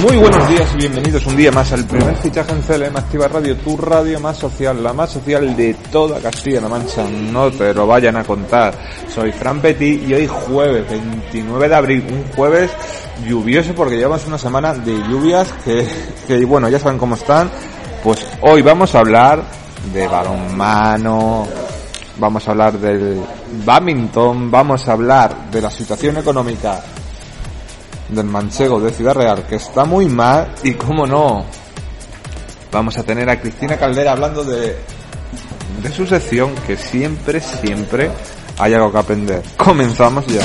Muy buenos días y bienvenidos un día más al primer fichaje en CLM Activa Radio, tu radio más social, la más social de toda Castilla-La Mancha. No te lo vayan a contar. Soy Fran Petit y hoy jueves 29 de abril, un jueves lluvioso porque llevamos una semana de lluvias que, que bueno, ya saben cómo están. Pues hoy vamos a hablar de balonmano, vamos a hablar del badminton, vamos a hablar de la situación económica del manchego de Ciudad Real, que está muy mal y cómo no, vamos a tener a Cristina Caldera hablando de, de su sección que siempre, siempre hay algo que aprender. Comenzamos ya.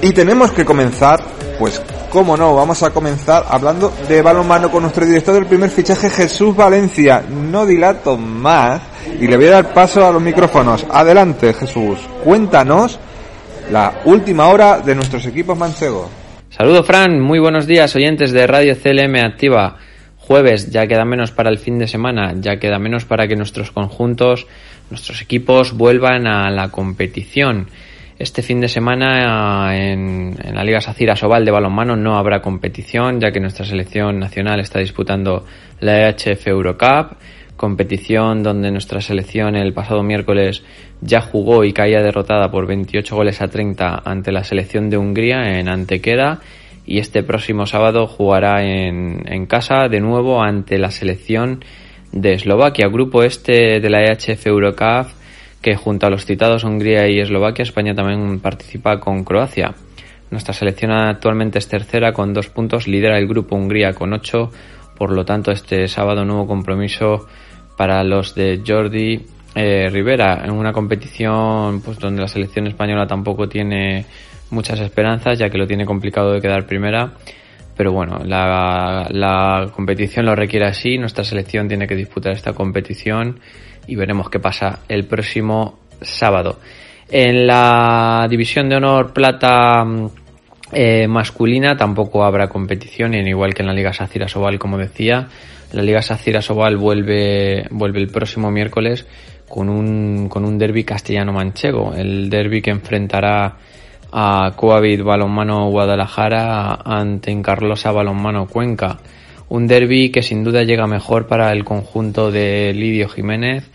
Y tenemos que comenzar, pues, cómo no, vamos a comenzar hablando de balonmano con nuestro director del primer fichaje, Jesús Valencia. No dilato más y le voy a dar paso a los micrófonos. Adelante, Jesús. Cuéntanos la última hora de nuestros equipos manchegos. Saludos, Fran. Muy buenos días, oyentes de Radio CLM Activa. Jueves, ya queda menos para el fin de semana, ya queda menos para que nuestros conjuntos, nuestros equipos vuelvan a la competición. Este fin de semana en, en la Liga Sacira Sobal de balonmano no habrá competición, ya que nuestra selección nacional está disputando la EHF Eurocup, competición donde nuestra selección el pasado miércoles ya jugó y caía derrotada por 28 goles a 30 ante la selección de Hungría en Antequera y este próximo sábado jugará en, en casa de nuevo ante la selección de Eslovaquia, grupo este de la EHF Eurocup que junto a los citados Hungría y Eslovaquia, España también participa con Croacia. Nuestra selección actualmente es tercera con dos puntos, lidera el grupo Hungría con ocho, por lo tanto este sábado nuevo compromiso para los de Jordi eh, Rivera en una competición pues donde la selección española tampoco tiene muchas esperanzas ya que lo tiene complicado de quedar primera pero bueno la, la competición lo requiere así nuestra selección tiene que disputar esta competición y veremos qué pasa el próximo sábado. En la división de honor plata eh, masculina tampoco habrá competición, igual que en la Liga Sacira Sobal, como decía. La Liga Sacira Sobal vuelve, vuelve el próximo miércoles con un, con un derby castellano-manchego. El derby que enfrentará a Coavit Balonmano Guadalajara ante Encarlosa Balonmano Cuenca. Un derby que sin duda llega mejor para el conjunto de Lidio Jiménez,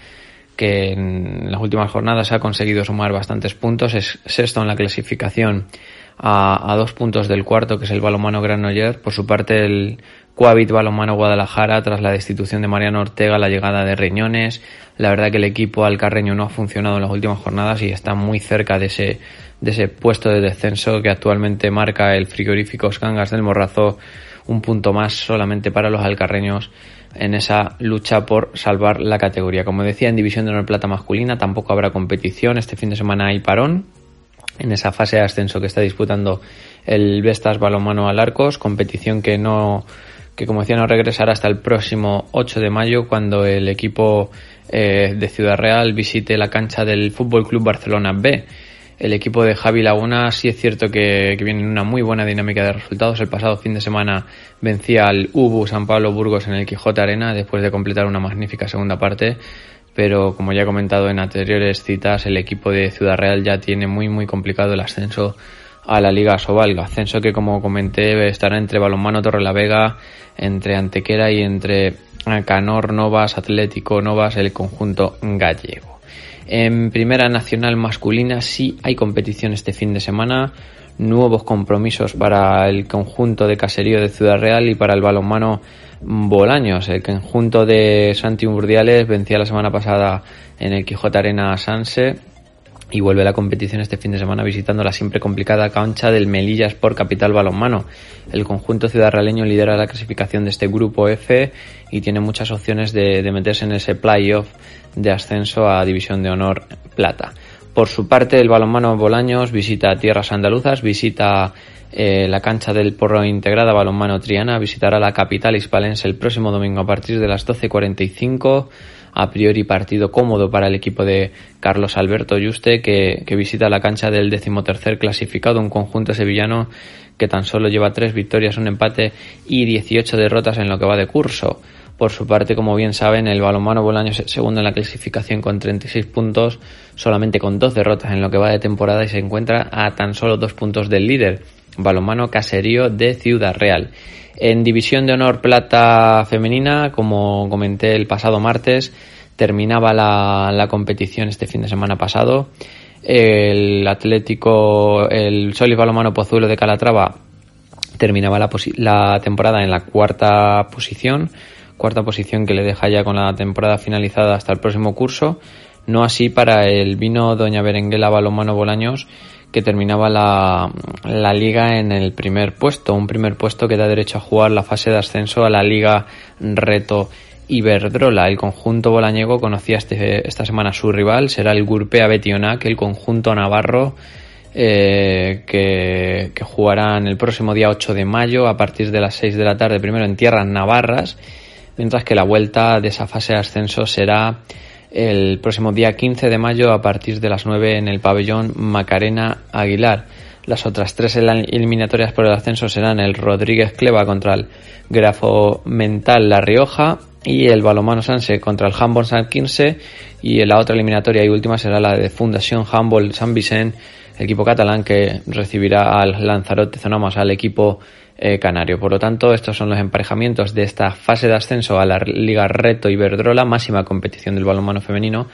que en las últimas jornadas ha conseguido sumar bastantes puntos. Es sexto en la clasificación a, dos puntos del cuarto, que es el balonmano Granoller. Por su parte, el Coavit Balonmano Guadalajara, tras la destitución de Mariano Ortega, la llegada de Reñones. La verdad que el equipo alcarreño no ha funcionado en las últimas jornadas y está muy cerca de ese, de ese puesto de descenso que actualmente marca el frigorífico Cangas del Morrazo un punto más solamente para los alcarreños en esa lucha por salvar la categoría. Como decía, en División de Honor Plata masculina tampoco habrá competición. Este fin de semana hay parón en esa fase de ascenso que está disputando el Vestas Balomano Alarcos, competición que no que como decía no regresará hasta el próximo 8 de mayo cuando el equipo eh, de Ciudad Real visite la cancha del Fútbol Club Barcelona B el equipo de Javi Laguna sí es cierto que, viene en una muy buena dinámica de resultados. El pasado fin de semana vencía al UBU San Pablo Burgos en el Quijote Arena después de completar una magnífica segunda parte. Pero como ya he comentado en anteriores citas, el equipo de Ciudad Real ya tiene muy muy complicado el ascenso a la Liga Sobal. Ascenso que como comenté estará entre Balonmano Torrelavega, entre Antequera y entre Canor Novas, Atlético Novas, el conjunto gallego. En Primera Nacional Masculina sí hay competición este fin de semana, nuevos compromisos para el conjunto de caserío de Ciudad Real y para el balonmano Bolaños. El conjunto de Santi vencía la semana pasada en el Quijote Arena Sanse y vuelve la competición este fin de semana visitando la siempre complicada cancha del Melilla Sport Capital Balonmano. El conjunto ciudad realeño lidera la clasificación de este grupo F y tiene muchas opciones de, meterse en ese playoff de ascenso a División de Honor Plata. Por su parte, el balonmano Bolaños visita tierras andaluzas, visita eh, la cancha del Porro Integrada Balonmano Triana, visitará la capital hispalense el próximo domingo a partir de las 12.45 a priori partido cómodo para el equipo de Carlos Alberto Yuste que, visita la cancha del decimotercer clasificado, un conjunto sevillano que tan solo lleva tres victorias, un empate y 18 derrotas en lo que va de curso. Por su parte, como bien saben, el balonmano Bolaño es segundo en la clasificación con 36 puntos, solamente con dos derrotas en lo que va de temporada y se encuentra a tan solo dos puntos del líder, balonmano Caserío de Ciudad Real. En División de Honor Plata Femenina, como comenté el pasado martes, terminaba la, competición este fin de semana pasado. El Atlético, el Solis Balomano Pozuelo de Calatrava terminaba la, la temporada en la cuarta posición, cuarta posición que le deja ya con la temporada finalizada hasta el próximo curso. No así para el vino Doña Berenguela Balomano Bolaños, que terminaba la, la, liga en el primer puesto, un primer puesto que da derecho a jugar la fase de ascenso a la liga Reto Iberdrola. El conjunto bolañego conocía este, esta semana su rival, será el Gurpea Betionac, el conjunto navarro eh, que, que jugarán el próximo día 8 de mayo a partir de las 6 de la tarde, primero en tierras navarras, mientras que la vuelta de esa fase de ascenso será el próximo día 15 de mayo a partir de las 9 en el pabellón Macarena Aguilar. Las otras tres eliminatorias por el ascenso serán el Rodríguez Cleva contra el Grafo Mental La Rioja y el Balomano Sanse contra el Handball San Quince y la otra eliminatoria y última será la de Fundación Handball San Vicente, equipo catalán que recibirá al Lanzarote Zonamas, al equipo eh, canario. Por lo tanto, estos son los emparejamientos de esta fase de ascenso a la Liga Reto Iberdrola, máxima competición del balonmano femenino.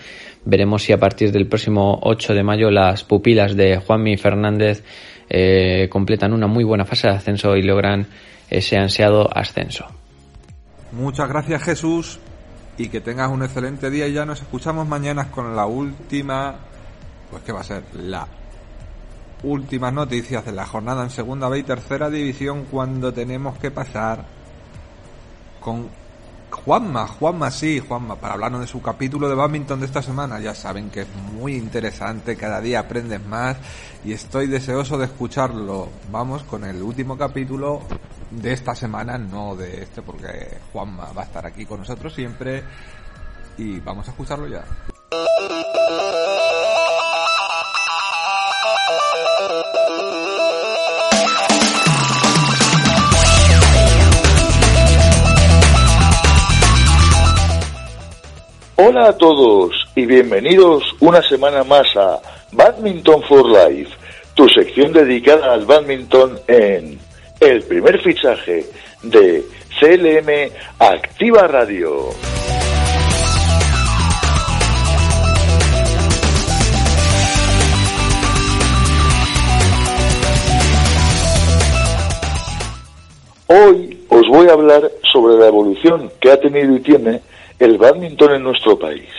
Veremos si a partir del próximo 8 de mayo las pupilas de Juanmi Fernández eh, completan una muy buena fase de ascenso y logran ese ansiado ascenso. Muchas gracias Jesús y que tengas un excelente día y ya nos escuchamos mañana con la última, pues que va a ser la últimas noticias de la jornada en segunda B y tercera división cuando tenemos que pasar con Juanma, Juanma sí, Juanma, para hablarnos de su capítulo de badminton de esta semana. Ya saben que es muy interesante, cada día aprendes más y estoy deseoso de escucharlo. Vamos con el último capítulo de esta semana, no de este, porque Juanma va a estar aquí con nosotros siempre y vamos a escucharlo ya. Hola a todos y bienvenidos una semana más a Badminton for Life, tu sección dedicada al badminton en el primer fichaje de CLM Activa Radio. Hoy os voy a hablar sobre la evolución que ha tenido y tiene el badminton en nuestro país.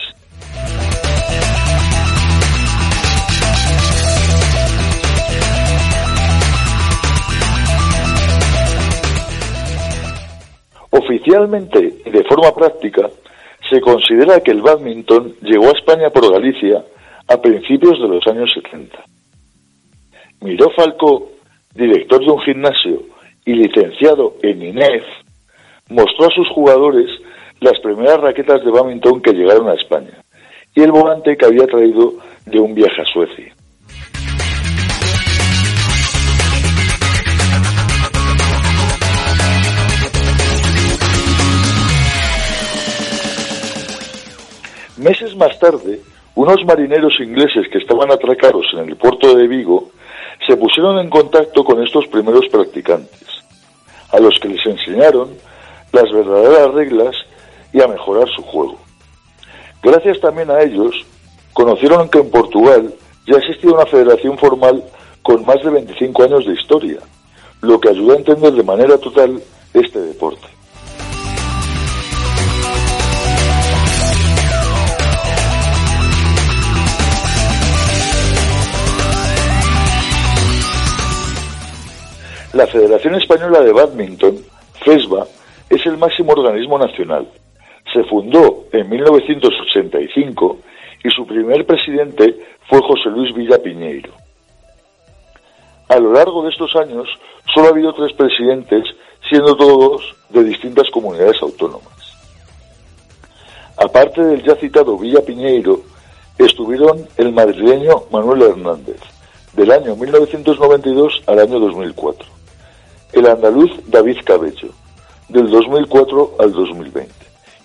Oficialmente y de forma práctica, se considera que el badminton llegó a España por Galicia a principios de los años 70. Miró Falco, director de un gimnasio y licenciado en INEF, mostró a sus jugadores las primeras raquetas de badminton que llegaron a España y el volante que había traído de un viaje a Suecia. Meses más tarde, unos marineros ingleses que estaban atracados en el puerto de Vigo se pusieron en contacto con estos primeros practicantes, a los que les enseñaron las verdaderas reglas y a mejorar su juego. Gracias también a ellos, conocieron que en Portugal ya existía una federación formal con más de 25 años de historia, lo que ayuda a entender de manera total este deporte. La Federación Española de Badminton, FESBA, es el máximo organismo nacional se fundó en 1985 y su primer presidente fue José Luis Villa Piñeiro. A lo largo de estos años solo ha habido tres presidentes, siendo todos de distintas comunidades autónomas. Aparte del ya citado Villa Piñeiro, estuvieron el madrileño Manuel Hernández, del año 1992 al año 2004, el andaluz David Cabello, del 2004 al 2020,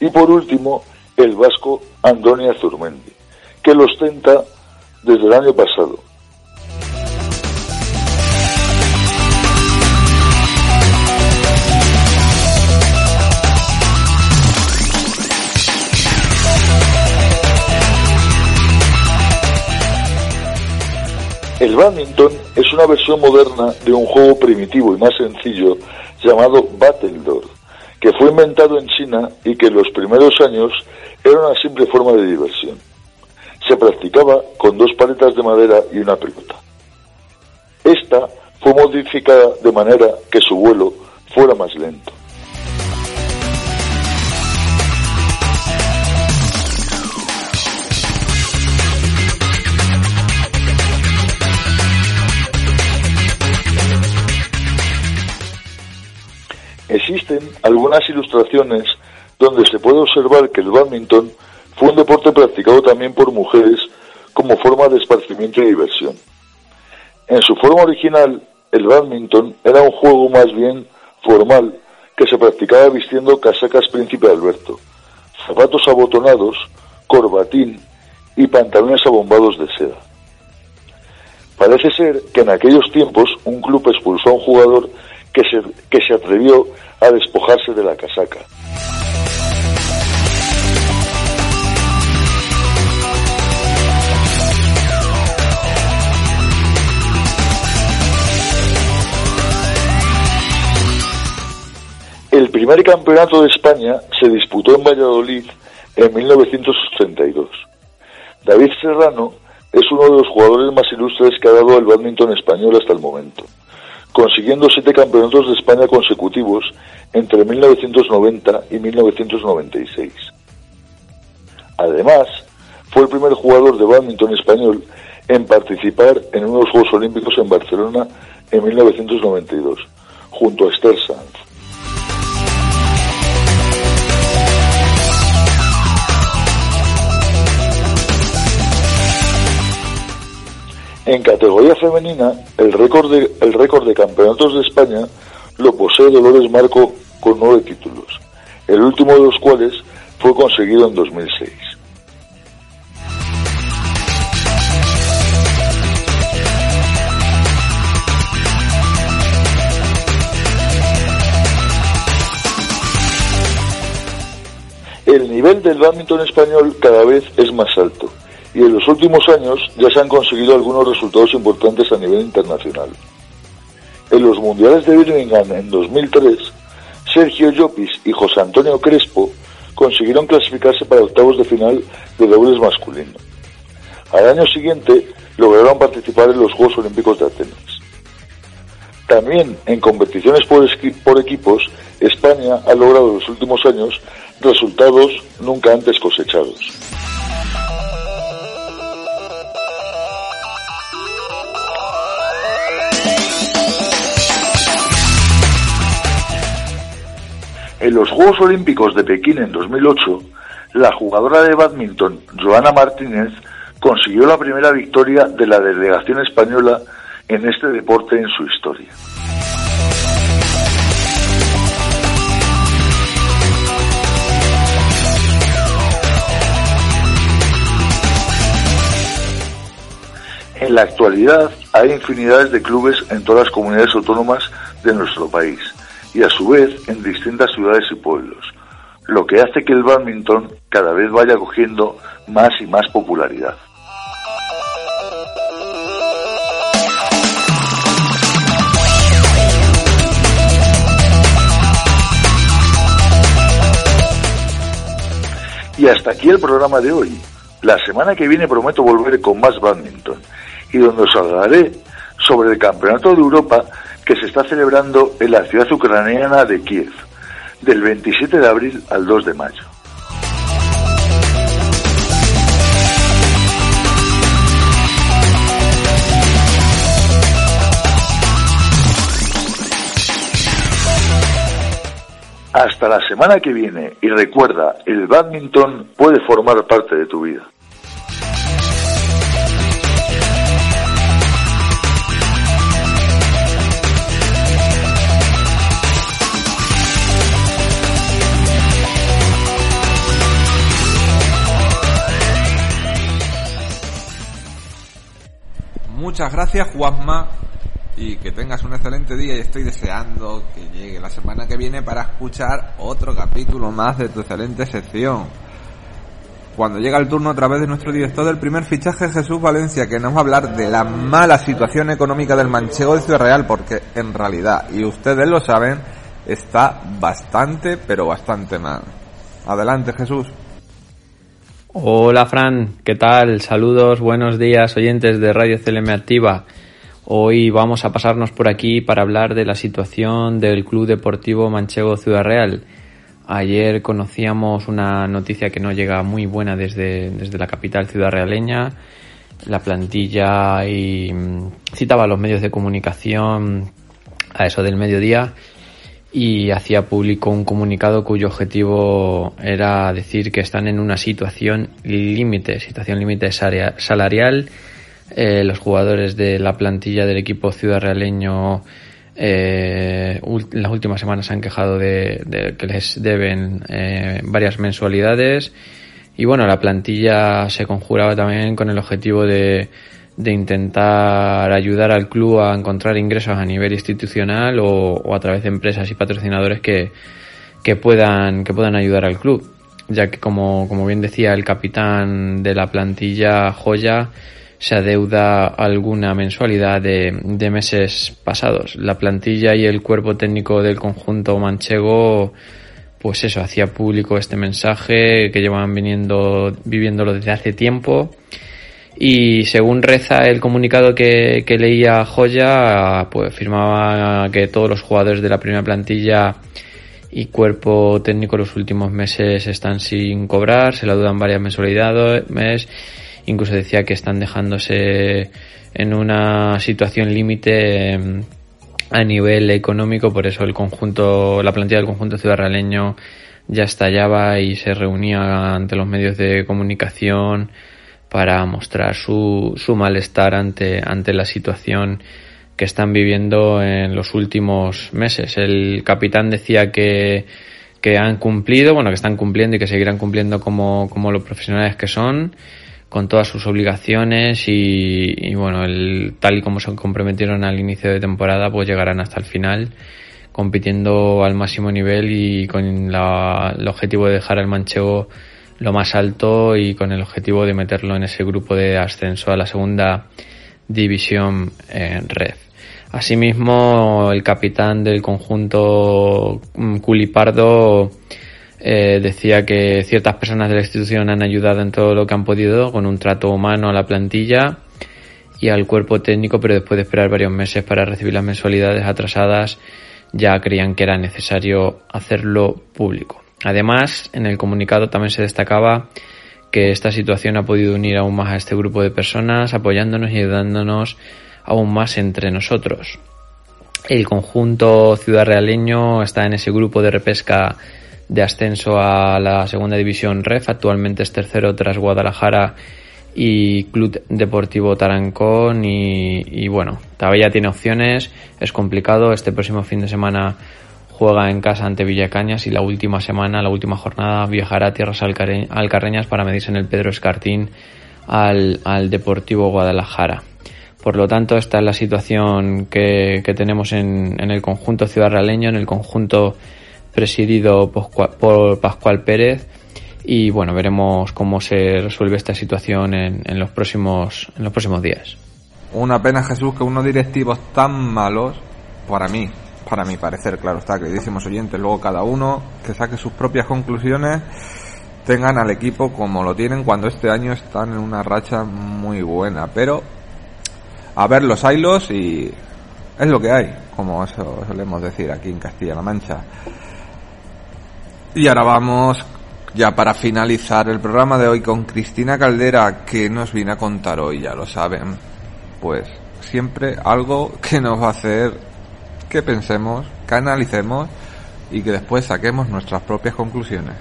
y por último el vasco Andonia Zurmendi, que lo ostenta desde el año pasado, El badminton es una versión moderna de un juego primitivo y más sencillo llamado Battledore, que fue inventado en China y que en los primeros años era una simple forma de diversión. Se practicaba con dos paletas de madera y una pelota. Esta fue modificada de manera que su vuelo fuera más lento. Existen algunas ilustraciones donde se puede observar que el badminton fue un deporte practicado también por mujeres como forma de esparcimiento y diversión. En su forma original, el badminton era un juego más bien formal que se practicaba vistiendo casacas Príncipe Alberto, zapatos abotonados, corbatín y pantalones abombados de seda. Parece ser que en aquellos tiempos un club expulsó a un jugador que se, que se atrevió a despojarse de la casaca. El primer campeonato de España se disputó en Valladolid en 1982. David Serrano es uno de los jugadores más ilustres que ha dado el badminton español hasta el momento consiguiendo siete campeonatos de España consecutivos entre 1990 y 1996. Además, fue el primer jugador de badminton español en participar en unos Juegos Olímpicos en Barcelona en 1992, junto a Esther. En categoría femenina, el récord de, campeonatos de España lo posee Dolores Marco con nueve títulos, el último de los cuales fue conseguido en 2006. El nivel del badminton español cada vez es más alto y en los últimos años ya se han conseguido algunos resultados importantes a nivel internacional. En los Mundiales de Birmingham en 2003, Sergio Llopis y José Antonio Crespo consiguieron clasificarse para octavos de final de dobles masculino. Al año siguiente lograron participar en los Juegos Olímpicos de Atenas. También en competiciones por, por equipos, España ha logrado en los últimos años resultados nunca antes cosechados. En los Juegos Olímpicos de Pekín en 2008, la jugadora de badminton Joana Martínez consiguió la primera victoria de la delegación española en este deporte en su historia. En la actualidad hay infinidades de clubes en todas las comunidades autónomas de nuestro país y a su vez en distintas ciudades y pueblos, lo que hace que el badminton cada vez vaya cogiendo más y más popularidad. Y hasta aquí el programa de hoy. La semana que viene prometo volver con más badminton y donde os hablaré sobre el Campeonato de Europa que se está celebrando en la ciudad ucraniana de Kiev, del 27 de abril al 2 de mayo. Hasta la semana que viene y recuerda, el badminton puede formar parte de tu vida. Muchas gracias Juanma y que tengas un excelente día y estoy deseando que llegue la semana que viene para escuchar otro capítulo más de tu excelente sección. Cuando llega el turno a través de nuestro director del primer fichaje Jesús Valencia que nos va a hablar de la mala situación económica del manchego de Ciudad Real porque en realidad, y ustedes lo saben, está bastante pero bastante mal. Adelante Jesús. Hola Fran, ¿qué tal? Saludos, buenos días oyentes de Radio CLM Activa. Hoy vamos a pasarnos por aquí para hablar de la situación del Club Deportivo Manchego Ciudad Real. Ayer conocíamos una noticia que no llega muy buena desde, desde la capital ciudad realeña. La plantilla y mm, citaba los medios de comunicación a eso del mediodía y hacía público un comunicado cuyo objetivo era decir que están en una situación límite, situación límite salarial. Eh, los jugadores de la plantilla del equipo ciudad realeño eh, las últimas semanas se han quejado de, que les deben eh, varias mensualidades. Y bueno la plantilla se conjuraba también con el objetivo de, de intentar ayudar al club a encontrar ingresos a nivel institucional o, a través de empresas y patrocinadores que, que puedan que puedan ayudar al club ya que como, como bien decía el capitán de la plantilla Joya se adeuda alguna mensualidad de, de, meses pasados. La plantilla y el cuerpo técnico del conjunto manchego, pues eso, hacía público este mensaje que llevan viniendo, viviéndolo desde hace tiempo. Y según reza el comunicado que, leía Joya, pues firmaba que todos los jugadores de la primera plantilla y cuerpo técnico los últimos meses están sin cobrar, se la dudan varias mensualidades incluso decía que están dejándose en una situación límite em, a nivel económico, por eso el conjunto, la plantilla del conjunto ciudadaleño ya estallaba y se reunía ante los medios de comunicación para mostrar su, su malestar ante, ante la situación que están viviendo en los últimos meses. El capitán decía que, que han cumplido, bueno, que están cumpliendo y que seguirán cumpliendo como, como los profesionales que son con todas sus obligaciones y, bueno, el, tal y como se comprometieron al inicio de temporada, pues llegarán hasta el final compitiendo al máximo nivel y con el objetivo de dejar al manchego lo más alto y con el objetivo de meterlo en ese grupo de ascenso a la segunda división en red. Asimismo, el capitán del conjunto mm, Culipardo eh, decía que ciertas personas de la institución han ayudado en todo lo que han podido con un trato humano a la plantilla y al cuerpo técnico, pero después de esperar varios meses para recibir las mensualidades atrasadas, ya creían que era necesario hacerlo público. Además, en el comunicado también se destacaba que esta situación ha podido unir aún más a este grupo de personas, apoyándonos y ayudándonos aún más entre nosotros. El conjunto ciudad realeño está en ese grupo de repesca de ascenso a la segunda división REF. Actualmente es tercero tras Guadalajara y Club Deportivo Tarancón. Y, bueno, todavía tiene opciones, es complicado. Este próximo fin de semana juega en casa ante Villacañas y la última semana, la última jornada, viajará a tierras alcarreñas para medirse en el Pedro Escartín al, Deportivo Guadalajara. Por lo tanto, esta es la situación que, tenemos en, en el conjunto ciudad realeño, en el conjunto presidido por Pascual Pérez y bueno, veremos cómo se resuelve esta situación en, los próximos en los próximos días. Una pena Jesús que unos directivos tan malos, para mí, para mi parecer, claro está, queridísimos oyentes, luego cada uno que saque sus propias conclusiones, tengan al equipo como lo tienen cuando este año están en una racha muy buena, pero a ver los hilos y es lo que hay como eso solemos decir aquí en Castilla-La Mancha. Y ahora vamos ya para finalizar el programa de hoy con Cristina Caldera, que nos viene a contar hoy, ya lo saben, pues siempre algo que nos va a hacer que pensemos, que analicemos y que después saquemos nuestras propias conclusiones.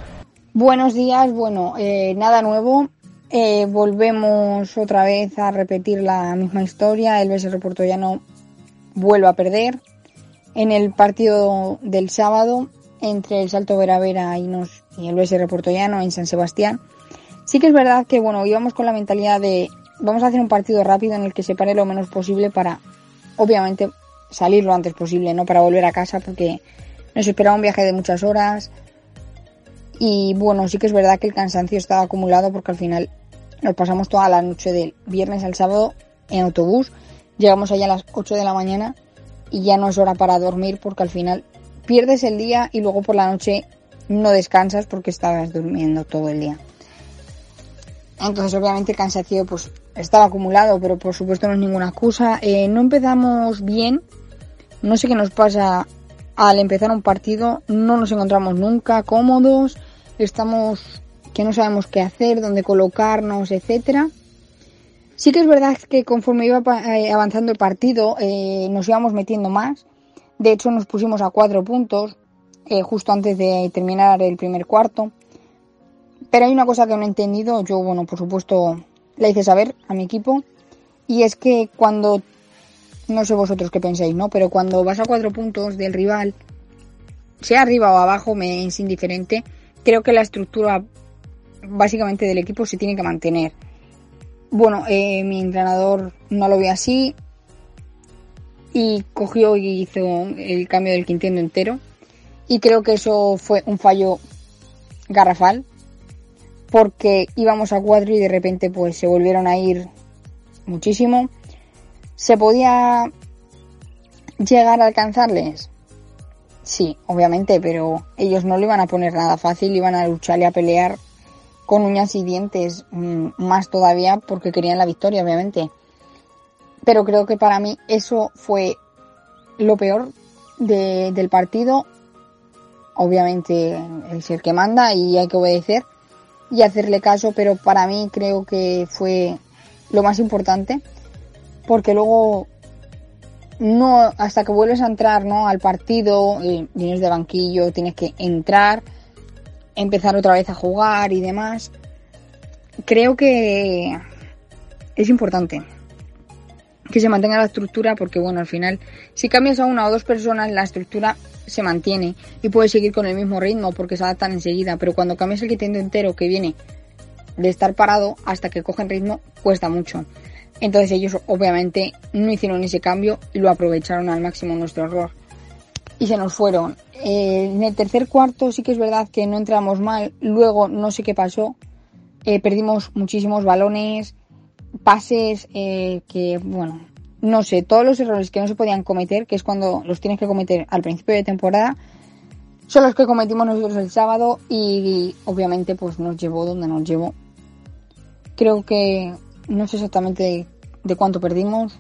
Buenos días, bueno, eh, nada nuevo. Eh, volvemos otra vez a repetir la misma historia. El BSR Portollano vuelve a perder. En el partido del sábado entre el Salto Veravera y, nos, y el BSR Portollano en San Sebastián, sí que es verdad que bueno, íbamos con la mentalidad de vamos a hacer un partido rápido en el que se pare lo menos posible para, obviamente, salir lo antes posible, no para volver a casa porque nos esperaba un viaje de muchas horas. Y bueno, sí que es verdad que el cansancio estaba acumulado porque al final nos pasamos toda la noche del viernes al sábado en autobús. Llegamos allá a las 8 de la mañana y ya no es hora para dormir porque al final pierdes el día y luego por la noche no descansas porque estabas durmiendo todo el día. Entonces obviamente el cansancio pues estaba acumulado, pero por supuesto no es ninguna excusa. Eh, no empezamos bien, no sé qué nos pasa al empezar un partido, no nos encontramos nunca cómodos, estamos que no sabemos qué hacer, dónde colocarnos, etcétera. Sí que es verdad que conforme iba eh, avanzando el partido eh, nos íbamos metiendo más. De hecho nos pusimos a cuatro puntos justo antes de terminar el primer cuarto. Pero hay una cosa que no he entendido. Yo, bueno, por supuesto, le hice saber a mi equipo. Y es que cuando, no sé vosotros qué pensáis, ¿no? Pero cuando vas a cuatro puntos del rival, sea arriba o abajo, me es indiferente. Creo que la estructura básicamente del equipo se tiene que mantener. Bueno, eh, mi entrenador no lo ve así y cogió y hizo el cambio del quinteto entero. Y creo que eso fue un fallo garrafal porque íbamos a cuatro y de repente pues se volvieron a ir muchísimo. ¿Se podía llegar a alcanzarles? Sí, obviamente, pero ellos no le iban a poner nada fácil, iban a luchar y a pelear con uñas y dientes, mm, más todavía porque querían la victoria, obviamente. Pero creo que para mí eso fue lo peor del partido. Obviamente es el que manda y hay que obedecer y hacerle caso, pero para mí creo que fue lo más importante, porque luego no hasta que vuelves a entrar no al partido vienes de banquillo tienes que entrar empezar otra vez a jugar y demás creo que es importante que se mantenga la estructura porque bueno al final si cambias a una o dos personas la estructura se mantiene y puede seguir con el mismo ritmo porque se adaptan enseguida, pero cuando cambias el quitendo entero que viene de estar parado hasta que cogen ritmo cuesta mucho. Entonces ellos obviamente no hicieron ese cambio y lo aprovecharon al máximo nuestro error. Y se nos fueron. Eh, en el tercer cuarto sí que es verdad que no entramos mal. Luego no sé qué pasó. Eh, perdimos muchísimos balones, pases eh, que, bueno, no sé, todos los errores que no se podían cometer, que es cuando los tienes que cometer al principio de temporada, son los que cometimos nosotros el sábado y, obviamente pues nos llevó donde nos llevó. Creo que no sé exactamente de, cuánto perdimos,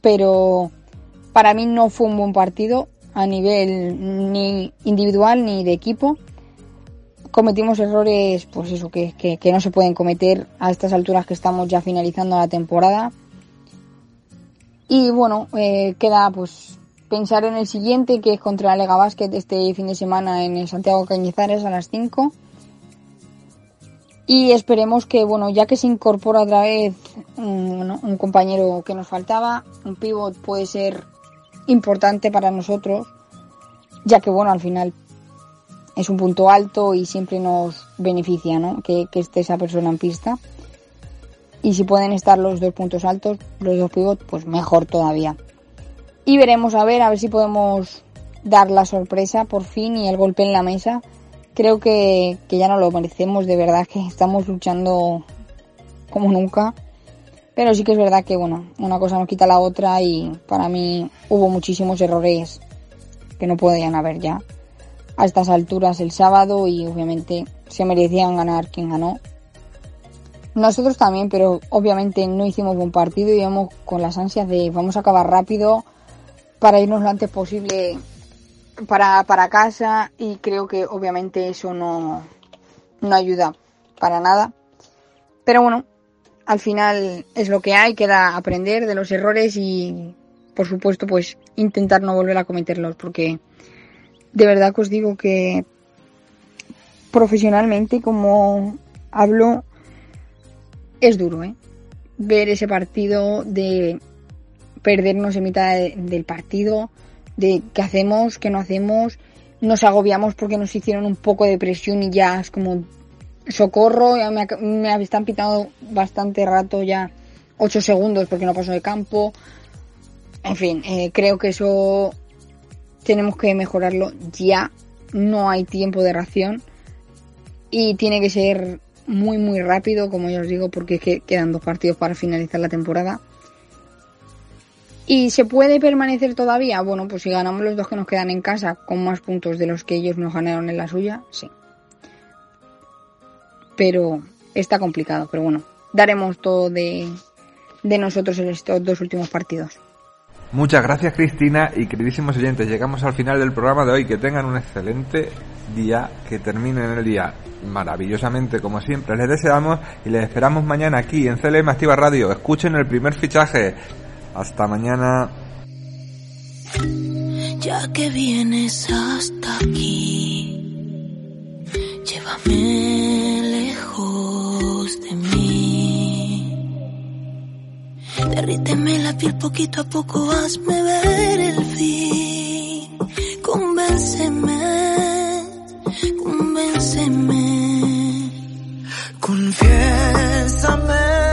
pero para mí no fue un buen partido a nivel ni individual ni de equipo. Cometimos errores, pues eso, que, que no se pueden cometer a estas alturas que estamos ya finalizando la temporada. Y bueno, eh, queda pues pensar en el siguiente, que es contra la Lega Basket este fin de semana en Santiago Cañizares a las 5. Y esperemos que, bueno, ya que se incorpora otra vez un, un compañero que nos faltaba, un pivot puede ser importante para nosotros, ya que, bueno, al final es un punto alto y siempre nos beneficia, ¿no? Que, que esté esa persona en pista. Y si pueden estar los dos puntos altos, los dos pivots, pues mejor todavía. Y veremos a ver, a ver si podemos dar la sorpresa por fin y el golpe en la mesa. Creo que, ya no lo merecemos, de verdad que estamos luchando como nunca. Pero sí que es verdad que, bueno, una cosa no quita la otra y para mí hubo muchísimos errores que no podían haber ya a estas alturas el sábado y obviamente se merecían ganar quien ganó. Nosotros también, pero obviamente no hicimos buen partido y íbamos con las ansias de vamos a acabar rápido para irnos lo antes posible para, para casa y creo que obviamente eso no, no ayuda para nada. Pero bueno, al final es lo que hay, queda aprender de los errores y por supuesto pues intentar no volver a cometerlos porque de verdad que os digo que profesionalmente como hablo es duro, ¿eh? Ver ese partido de perdernos en mitad del partido, de qué hacemos, qué no hacemos, nos agobiamos porque nos hicieron un poco de presión y ya es como socorro, ya me, me están pitando bastante rato ya, 8 segundos porque no paso de campo. En fin, eh, creo que eso tenemos que mejorarlo ya. No hay tiempo de ración y tiene que ser muy muy rápido, como ya os digo, porque es que quedan dos partidos para finalizar la temporada. ¿Y se puede permanecer todavía? Bueno, pues si ganamos los dos que nos quedan en casa con más puntos de los que ellos nos ganaron en la suya, sí. Pero está complicado, pero bueno, daremos todo de, de nosotros en estos dos últimos partidos. Muchas gracias Cristina y queridísimos oyentes, llegamos al final del programa de hoy, que tengan un excelente día, que terminen el día maravillosamente como siempre les deseamos y les esperamos mañana aquí en CLM Activa Radio, escuchen el primer fichaje, hasta mañana. Ya que vienes hasta aquí, llévame lejos de mí. Derríteme la piel poquito a poco, hazme ver el fin. Convénceme, convénceme. Confiésame